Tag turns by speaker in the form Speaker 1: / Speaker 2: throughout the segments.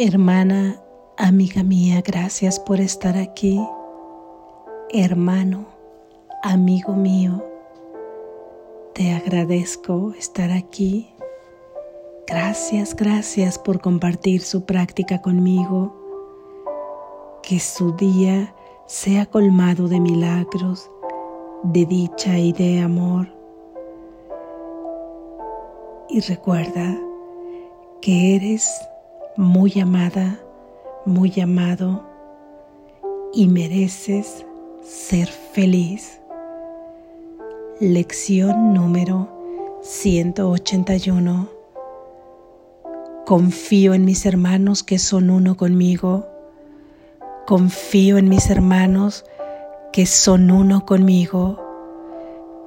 Speaker 1: Hermana, amiga mía, gracias por estar aquí. Hermano, amigo mío, te agradezco estar aquí. Gracias, gracias por compartir su práctica conmigo. Que su día sea colmado de milagros, de dicha y de amor. Y recuerda que eres muy amada, muy amado y mereces ser feliz. Lección número 181. Confío en mis hermanos que son uno conmigo. Confío en mis hermanos que son uno conmigo.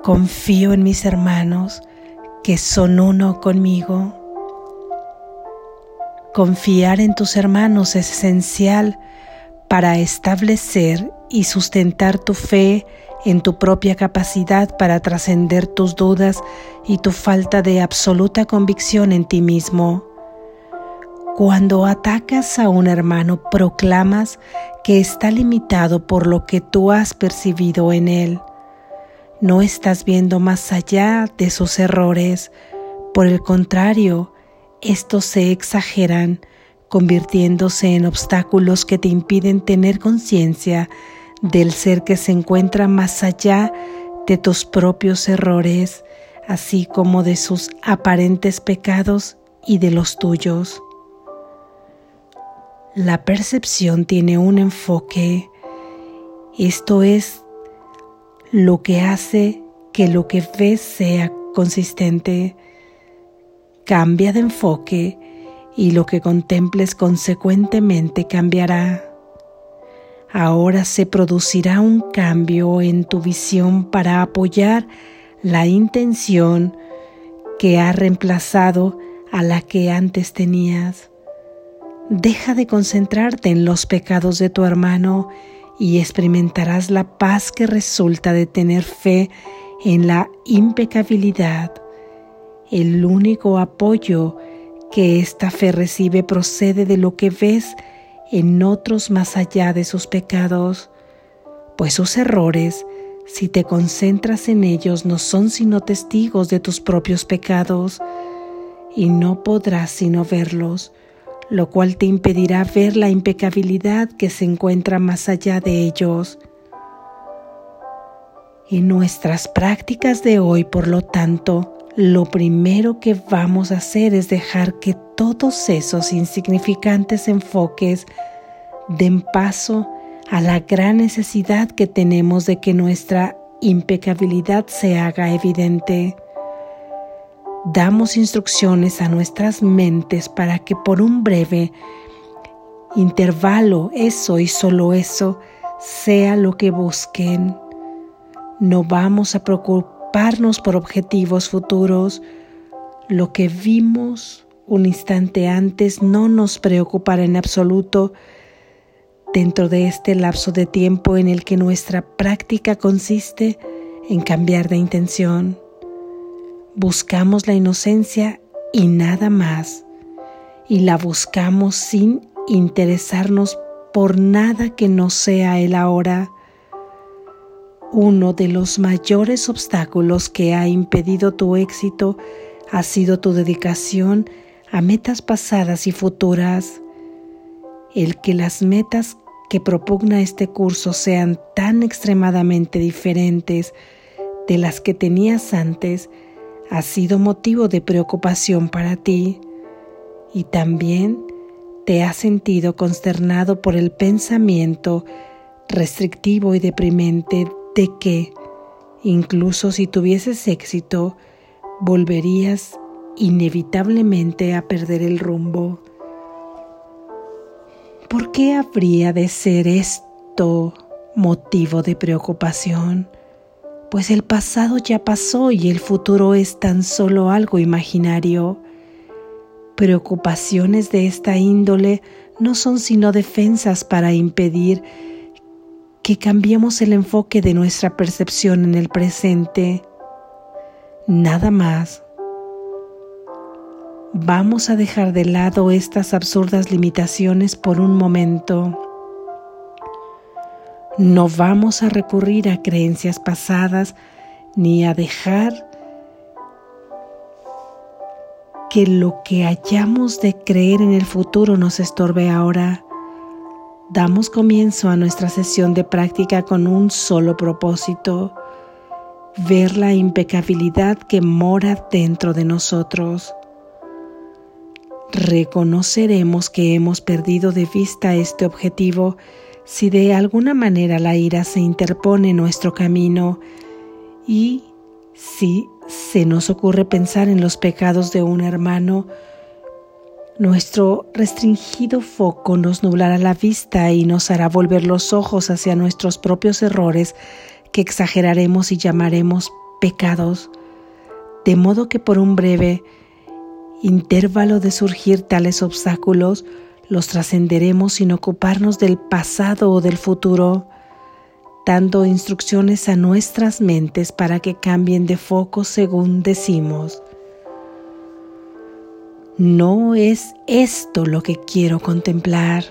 Speaker 1: Confío en mis hermanos que son uno conmigo. Confiar en tus hermanos es esencial para establecer y sustentar tu fe en tu propia capacidad para trascender tus dudas y tu falta de absoluta convicción en ti mismo. Cuando atacas a un hermano, proclamas que está limitado por lo que tú has percibido en él. No estás viendo más allá de sus errores. Por el contrario, estos se exageran, convirtiéndose en obstáculos que te impiden tener conciencia del ser que se encuentra más allá de tus propios errores, así como de sus aparentes pecados y de los tuyos. La percepción tiene un enfoque, esto es lo que hace que lo que ves sea consistente Cambia de enfoque y lo que contemples consecuentemente cambiará. Ahora se producirá un cambio en tu visión para apoyar la intención que ha reemplazado a la que antes tenías. Deja de concentrarte en los pecados de tu hermano y experimentarás la paz que resulta de tener fe en la impecabilidad el único apoyo que esta fe recibe procede de lo que ves en otros más allá de sus pecados, pues sus errores, si te concentras en ellos, no son sino testigos de tus propios pecados, y no podrás sino verlos, lo cual te impedirá ver la impecabilidad que se encuentra más allá de ellos. En nuestras prácticas de hoy, por lo tanto, lo primero que vamos a hacer es dejar que todos esos insignificantes enfoques den paso a la gran necesidad que tenemos de que nuestra impecabilidad se haga evidente. Damos instrucciones a nuestras mentes para que por un breve intervalo eso y solo eso sea lo que busquen. No vamos a por objetivos futuros, lo que vimos un instante antes no nos preocupará en absoluto dentro de este lapso de tiempo en el que nuestra práctica consiste en cambiar de intención. Buscamos la inocencia y nada más, y la buscamos sin interesarnos por nada que no sea el ahora uno de los mayores obstáculos que ha impedido tu éxito ha sido tu dedicación a metas pasadas y futuras. El que las metas que propugna este curso sean tan extremadamente diferentes de las que tenías antes ha sido motivo de preocupación para ti y también te has sentido consternado por el pensamiento restrictivo y deprimente de que, incluso si tuvieses éxito, volverías inevitablemente a perder el rumbo. ¿Por qué habría de ser esto motivo de preocupación? Pues el pasado ya pasó y el futuro es tan solo algo imaginario. Preocupaciones de esta índole no son sino defensas para impedir que cambiemos el enfoque de nuestra percepción en el presente. Nada más. vamos a dejar de lado estas absurdas limitaciones por un momento. No vamos a recurrir a creencias pasadas ni a dejar que lo que hayamos de creer en el futuro nos estorbe ahora. Damos comienzo a nuestra sesión de práctica con un solo propósito, ver la impecabilidad que mora dentro de nosotros. Reconoceremos que hemos perdido de vista este objetivo si de alguna manera la ira se interpone en nuestro camino y si se nos ocurre pensar en los pecados de un hermano, nuestro restringido foco nos nublará la vista y nos hará volver los ojos hacia nuestros propios errores que exageraremos y llamaremos pecados, de modo que por un breve intervalo de surgir tales obstáculos, los trascenderemos sin ocuparnos del pasado o del futuro, dando instrucciones a nuestras mentes para que cambien de foco según decimos. No es esto lo que quiero contemplar.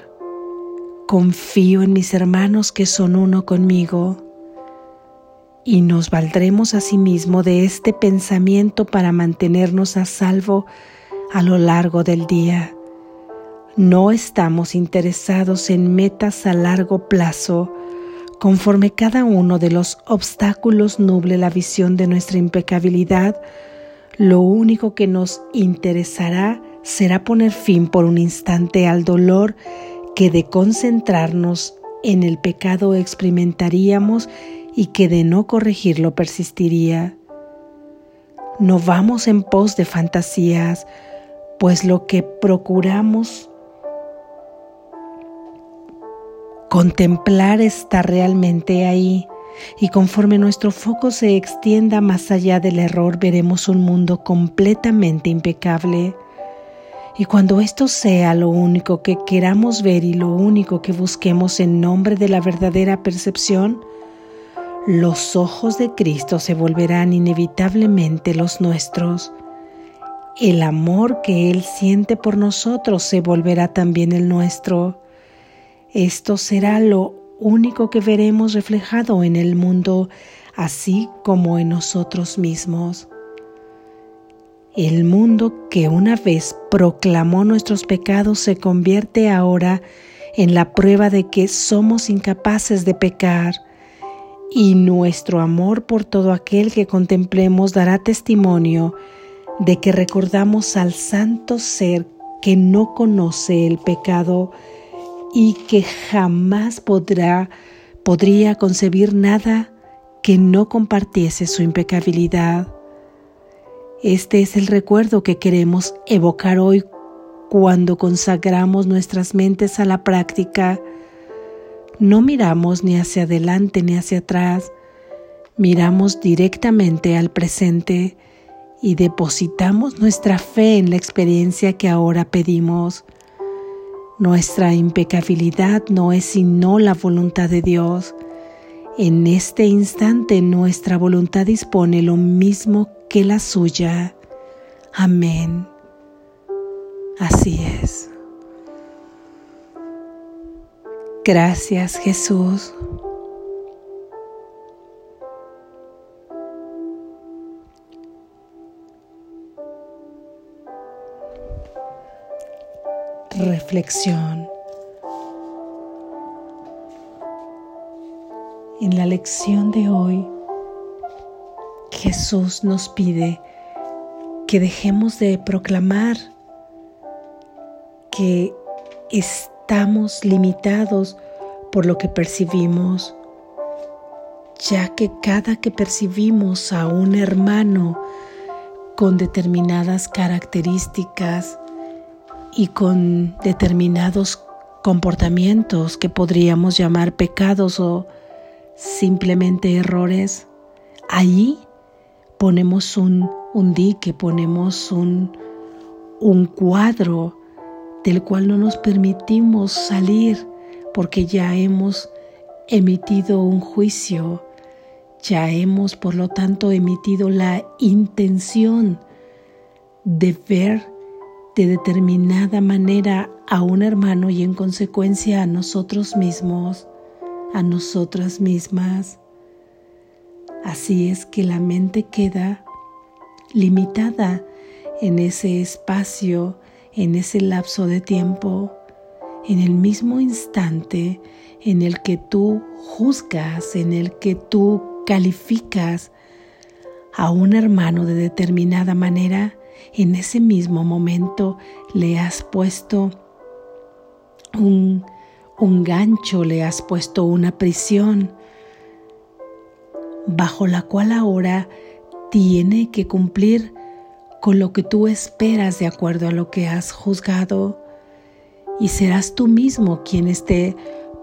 Speaker 1: Confío en mis hermanos que son uno conmigo y nos valdremos asimismo de este pensamiento para mantenernos a salvo a lo largo del día. No estamos interesados en metas a largo plazo, conforme cada uno de los obstáculos nuble la visión de nuestra impecabilidad, lo único que nos interesará será poner fin por un instante al dolor que de concentrarnos en el pecado experimentaríamos y que de no corregirlo persistiría. No vamos en pos de fantasías, pues lo que procuramos contemplar está realmente ahí y conforme nuestro foco se extienda más allá del error veremos un mundo completamente impecable. Y cuando esto sea lo único que queramos ver y lo único que busquemos en nombre de la verdadera percepción, los ojos de Cristo se volverán inevitablemente los nuestros el amor que Él siente por nosotros se volverá también el nuestro. Esto será lo único que veremos reflejado en el mundo, así como en nosotros mismos. El mundo que una vez proclamó nuestros pecados se convierte ahora en la prueba de que somos incapaces de pecar y nuestro amor por todo aquel que contemplemos dará testimonio de que recordamos al santo ser que no conoce el pecado y que jamás podrá podría concebir nada que no compartiese su impecabilidad. Este es el recuerdo que queremos evocar hoy cuando consagramos nuestras mentes a la práctica. No miramos ni hacia adelante ni hacia atrás, miramos directamente al presente y depositamos nuestra fe en la experiencia que ahora pedimos. Nuestra impecabilidad no es sino la voluntad de Dios. En este instante nuestra voluntad dispone lo mismo que la suya. Amén. Así es. Gracias Jesús. Reflexión. En la lección de hoy, Jesús nos pide que dejemos de proclamar que estamos limitados por lo que percibimos, ya que cada que percibimos a un hermano con determinadas características, y con determinados comportamientos que podríamos llamar pecados o simplemente errores, allí ponemos un, un dique, ponemos un, un cuadro del cual no nos permitimos salir porque ya hemos emitido un juicio, ya hemos por lo tanto emitido la intención de ver de determinada manera a un hermano y en consecuencia a nosotros mismos, a nosotras mismas. Así es que la mente queda limitada en ese espacio, en ese lapso de tiempo, en el mismo instante en el que tú juzgas, en el que tú calificas a un hermano de determinada manera, en ese mismo momento le has puesto un, un gancho, le has puesto una prisión bajo la cual ahora tiene que cumplir con lo que tú esperas de acuerdo a lo que has juzgado y serás tú mismo quien esté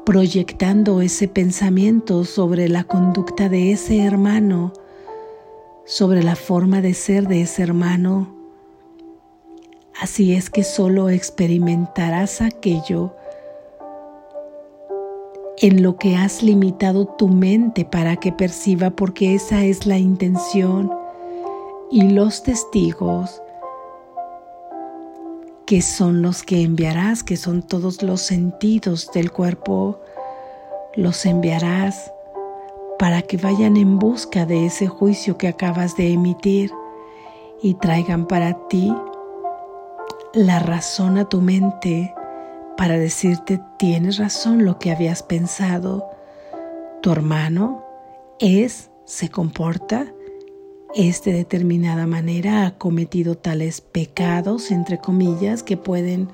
Speaker 1: proyectando ese pensamiento sobre la conducta de ese hermano, sobre la forma de ser de ese hermano. Así es que solo experimentarás aquello en lo que has limitado tu mente para que perciba porque esa es la intención. Y los testigos que son los que enviarás, que son todos los sentidos del cuerpo, los enviarás para que vayan en busca de ese juicio que acabas de emitir y traigan para ti la razón a tu mente para decirte tienes razón lo que habías pensado. Tu hermano es, se comporta es de determinada manera ha cometido tales pecados, entre comillas, que pueden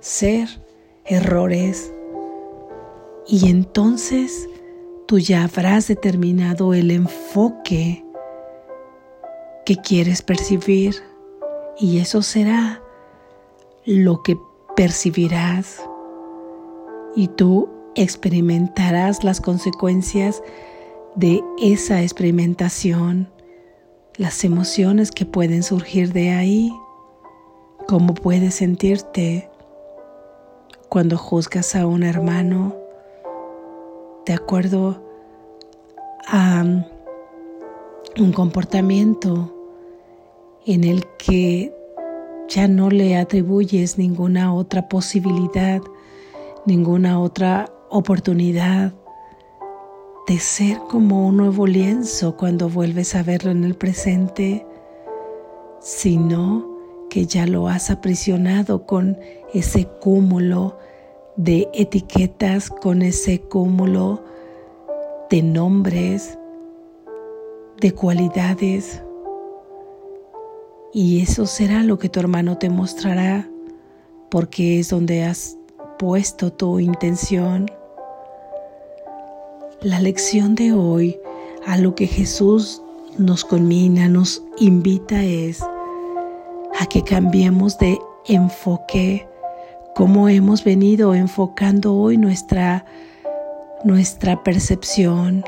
Speaker 1: ser errores. Y entonces tú ya habrás determinado el enfoque que quieres percibir y eso será lo que percibirás y tú experimentarás las consecuencias de esa experimentación las emociones que pueden surgir de ahí, cómo puedes sentirte cuando juzgas a un hermano. De acuerdo a un comportamiento en el que ya no le atribuyes ninguna otra posibilidad, ninguna otra oportunidad de ser como un nuevo lienzo cuando vuelves a verlo en el presente, sino que ya lo has aprisionado con ese cúmulo de etiquetas, con ese cúmulo de nombres, de cualidades. Y eso será lo que tu hermano te mostrará, porque es donde has puesto tu intención. La lección de hoy, a lo que Jesús nos conmina, nos invita es a que cambiemos de enfoque, como hemos venido enfocando hoy nuestra, nuestra percepción.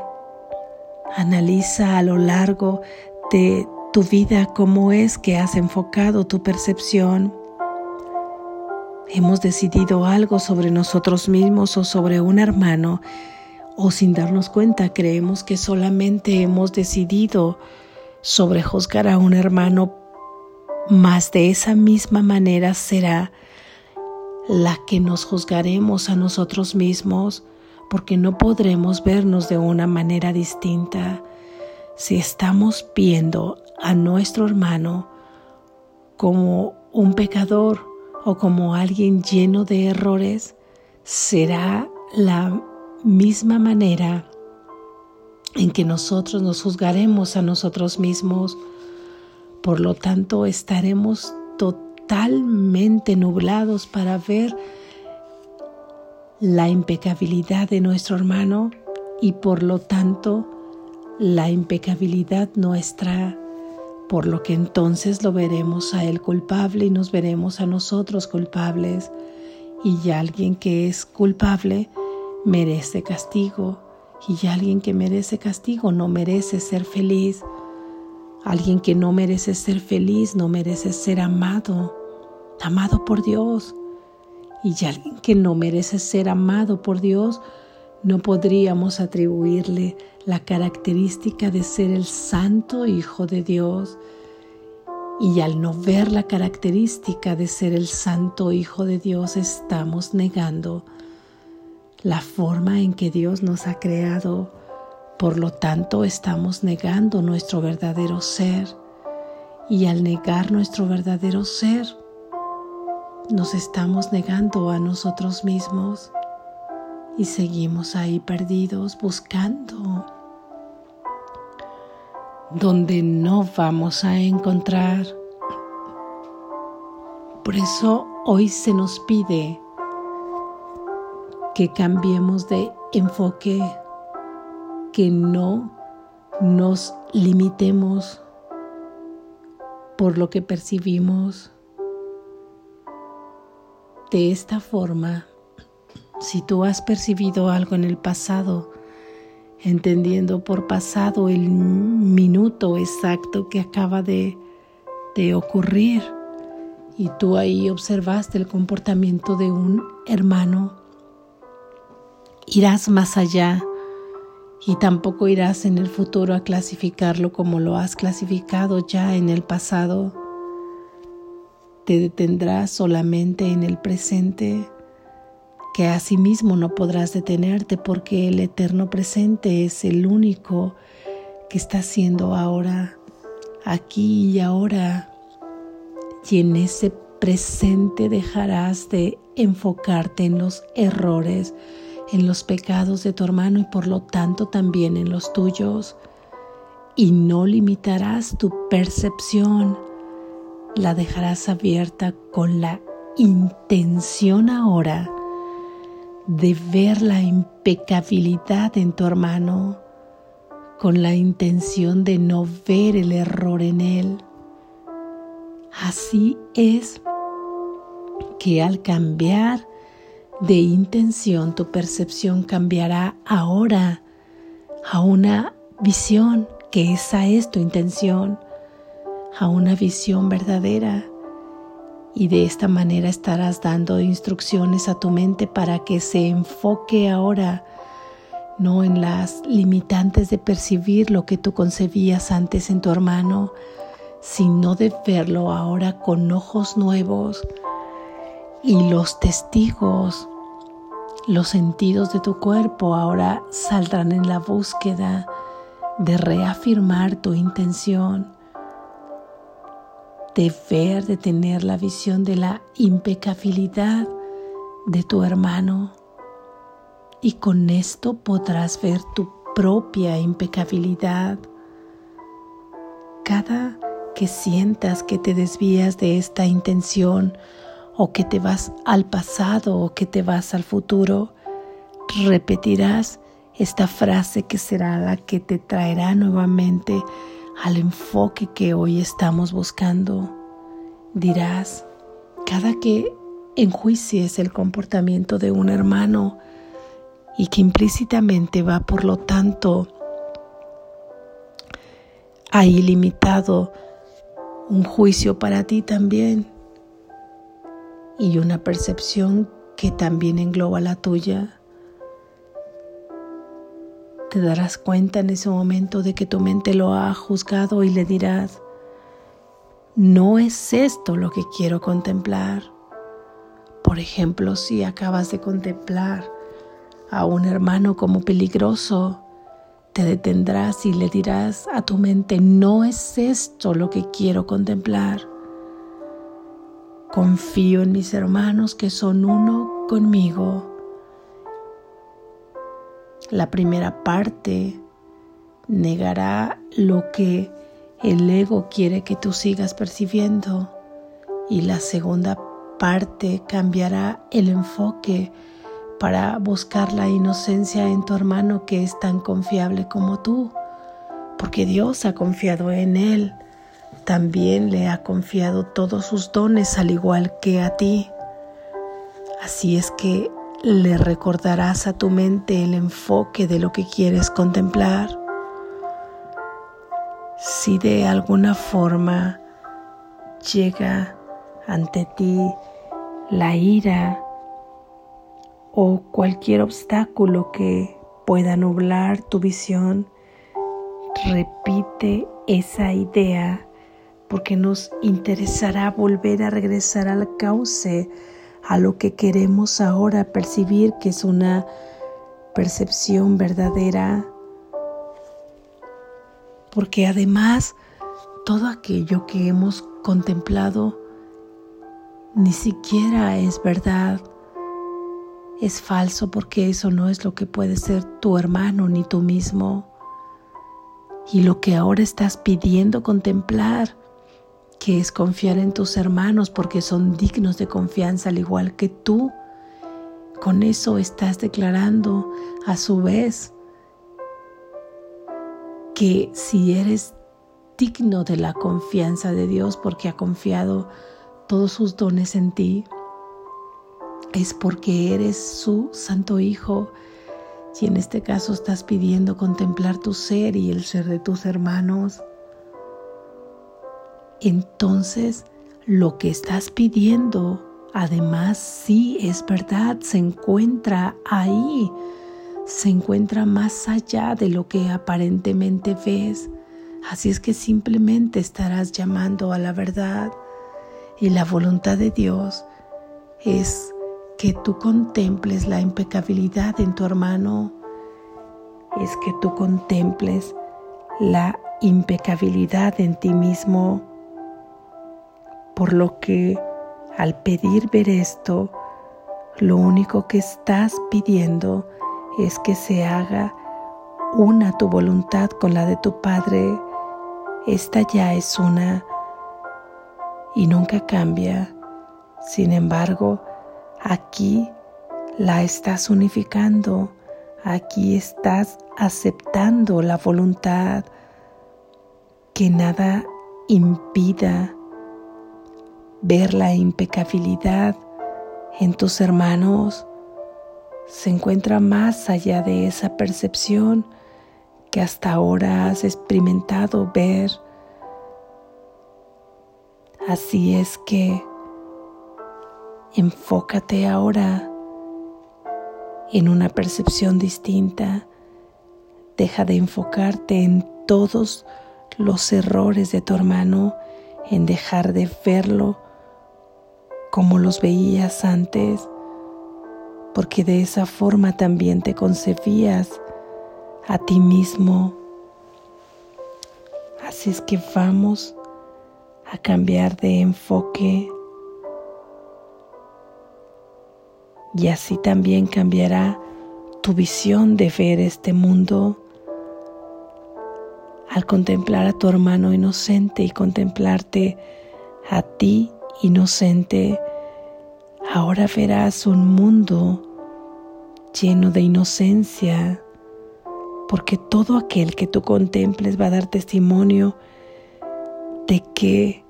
Speaker 1: Analiza a lo largo de tu vida cómo es que has enfocado tu percepción. Hemos decidido algo sobre nosotros mismos o sobre un hermano o sin darnos cuenta creemos que solamente hemos decidido sobrejuzgar a un hermano, más de esa misma manera será la que nos juzgaremos a nosotros mismos, porque no podremos vernos de una manera distinta. Si estamos viendo a nuestro hermano como un pecador o como alguien lleno de errores, será la misma manera en que nosotros nos juzgaremos a nosotros mismos. Por lo tanto, estaremos totalmente nublados para ver la impecabilidad de nuestro hermano y por lo tanto la impecabilidad nuestra, por lo que entonces lo veremos a él culpable y nos veremos a nosotros culpables y alguien que es culpable merece castigo y alguien que merece castigo no merece ser feliz. Alguien que no merece ser feliz no merece ser amado, amado por Dios. Y alguien que no merece ser amado por Dios, no podríamos atribuirle la característica de ser el santo Hijo de Dios. Y al no ver la característica de ser el santo Hijo de Dios, estamos negando la forma en que Dios nos ha creado. Por lo tanto, estamos negando nuestro verdadero ser. Y al negar nuestro verdadero ser, nos estamos negando a nosotros mismos y seguimos ahí perdidos buscando donde no vamos a encontrar. Por eso hoy se nos pide que cambiemos de enfoque, que no nos limitemos por lo que percibimos. De esta forma, si tú has percibido algo en el pasado, entendiendo por pasado el minuto exacto que acaba de, de ocurrir, y tú ahí observaste el comportamiento de un hermano, irás más allá y tampoco irás en el futuro a clasificarlo como lo has clasificado ya en el pasado. Te detendrás solamente en el presente que asimismo no podrás detenerte porque el eterno presente es el único que está siendo ahora, aquí y ahora. Y en ese presente dejarás de enfocarte en los errores, en los pecados de tu hermano y por lo tanto también en los tuyos. Y no limitarás tu percepción, la dejarás abierta con la intención ahora de ver la impecabilidad en tu hermano con la intención de no ver el error en él. Así es que al cambiar de intención tu percepción cambiará ahora a una visión, que esa es tu intención, a una visión verdadera y de esta manera estarás dando instrucciones a tu mente para que se enfoque ahora no en las limitantes de percibir lo que tú concebías antes en tu hermano, sino de verlo ahora con ojos nuevos y los testigos, los sentidos de tu cuerpo ahora saldrán en la búsqueda de reafirmar tu intención de ver, de tener la visión de la impecabilidad de tu hermano. Y con esto podrás ver tu propia impecabilidad. Cada que sientas que te desvías de esta intención o que te vas al pasado o que te vas al futuro, repetirás esta frase que será la que te traerá nuevamente al enfoque que hoy estamos buscando. Dirás, cada que enjuicies el comportamiento de un hermano y que implícitamente va por lo tanto a ilimitado un juicio para ti también y una percepción que también engloba la tuya te darás cuenta en ese momento de que tu mente lo ha juzgado y le dirás, no es esto lo que quiero contemplar. Por ejemplo, si acabas de contemplar a un hermano como peligroso, te detendrás y le dirás a tu mente, no es esto lo que quiero contemplar. Confío en mis hermanos que son uno conmigo la primera parte negará lo que el ego quiere que tú sigas percibiendo y la segunda parte cambiará el enfoque para buscar la inocencia en tu hermano que es tan confiable como tú, porque Dios ha confiado en él, también le ha confiado todos sus dones al igual que a ti. Así es que le recordarás a tu mente el enfoque de lo que quieres contemplar. Si de alguna forma llega ante ti la ira o cualquier obstáculo que pueda nublar tu visión, repite esa idea porque nos interesará volver a regresar al cauce, a lo que queremos ahora percibir que es una percepción verdadera, porque además todo aquello que hemos contemplado ni siquiera es verdad, es falso porque eso no es lo que puede ser tu hermano ni tú mismo. Y lo que ahora estás pidiendo contemplar que es confiar en tus hermanos porque son dignos de confianza al igual que tú. Con eso estás declarando a su vez que si eres digno de la confianza de Dios porque ha confiado todos sus dones en ti, es porque eres su santo hijo y en este caso estás pidiendo contemplar tu ser y el ser de tus hermanos entonces lo que estás pidiendo, además sí es verdad, se encuentra ahí, se encuentra más allá de lo que aparentemente ves. Así es que simplemente estarás llamando a la verdad. Y la voluntad de Dios es que tú contemples la impecabilidad en tu hermano, es que tú contemples la impecabilidad en ti mismo por lo que al pedir ver esto, lo único que estás pidiendo es que se haga una tu voluntad con la de tu Padre. Esta ya es una y nunca cambia. Sin embargo, aquí la estás unificando, aquí estás aceptando la voluntad que nada impida ver la impecabilidad en tus hermanos se encuentra más allá de esa percepción que hasta ahora has experimentado ver. Así es que enfócate ahora en una percepción distinta. Deja de enfocarte en todos los errores de tu hermano, en dejar de verlo como los veías antes, porque de esa forma también te concebías a ti mismo. Así es que vamos a cambiar de enfoque y así también cambiará tu visión de ver este mundo al contemplar a tu hermano inocente y contemplarte a ti inocente, ahora verás un mundo lleno de inocencia, porque todo aquel que tú contemples va a dar testimonio de que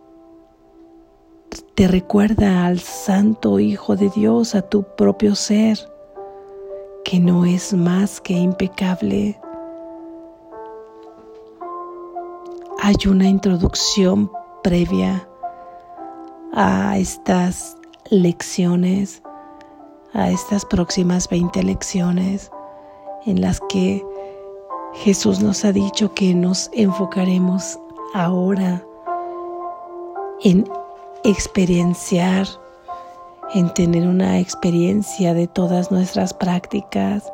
Speaker 1: te recuerda al Santo Hijo de Dios, a tu propio ser, que no es más que impecable. Hay una introducción previa a estas lecciones, a estas próximas 20 lecciones en las que Jesús nos ha dicho que nos enfocaremos ahora en experienciar, en tener una experiencia de todas nuestras prácticas,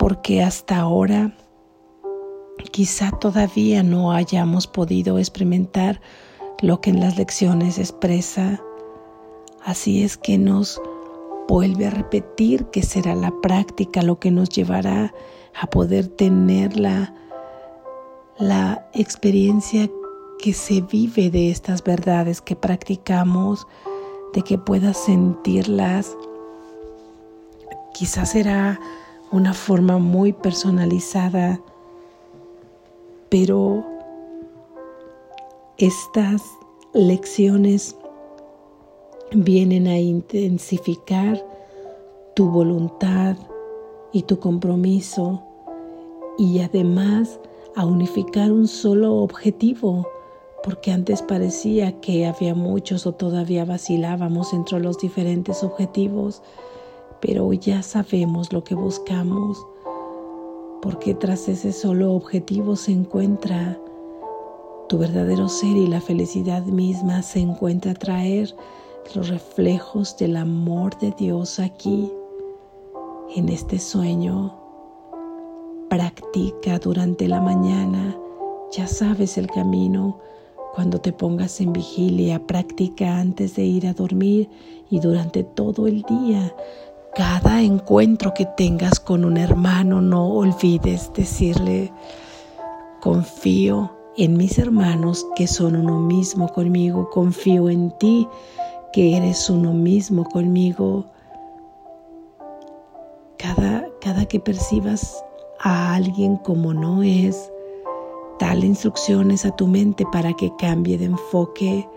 Speaker 1: porque hasta ahora quizá todavía no hayamos podido experimentar lo que en las lecciones expresa. Así es que nos vuelve a repetir que será la práctica lo que nos llevará a poder tener la, la experiencia que se vive de estas verdades que practicamos, de que puedas sentirlas. Quizás será una forma muy personalizada, pero estas lecciones vienen a intensificar tu voluntad y tu compromiso y además a unificar un solo objetivo, porque antes parecía que había muchos o todavía vacilábamos entre los diferentes objetivos, pero ya sabemos lo que buscamos, porque tras ese solo objetivo se encuentra Tu verdadero ser y la felicidad misma se encuentra traer los reflejos del amor de Dios aquí, en este sueño. Practica durante la mañana, ya sabes el camino. Cuando te pongas en vigilia, practica antes de ir a dormir y durante todo el día. Cada encuentro que tengas con un hermano, no olvides decirle, confío en mis hermanos que son uno mismo conmigo, confío en ti que eres uno mismo conmigo. Cada, cada que percibas a alguien como no es, dale instrucciones a tu mente para que cambie de enfoque.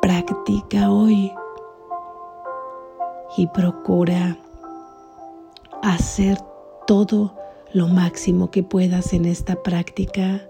Speaker 1: Practica hoy y procura hacer todo lo máximo que puedas en esta práctica.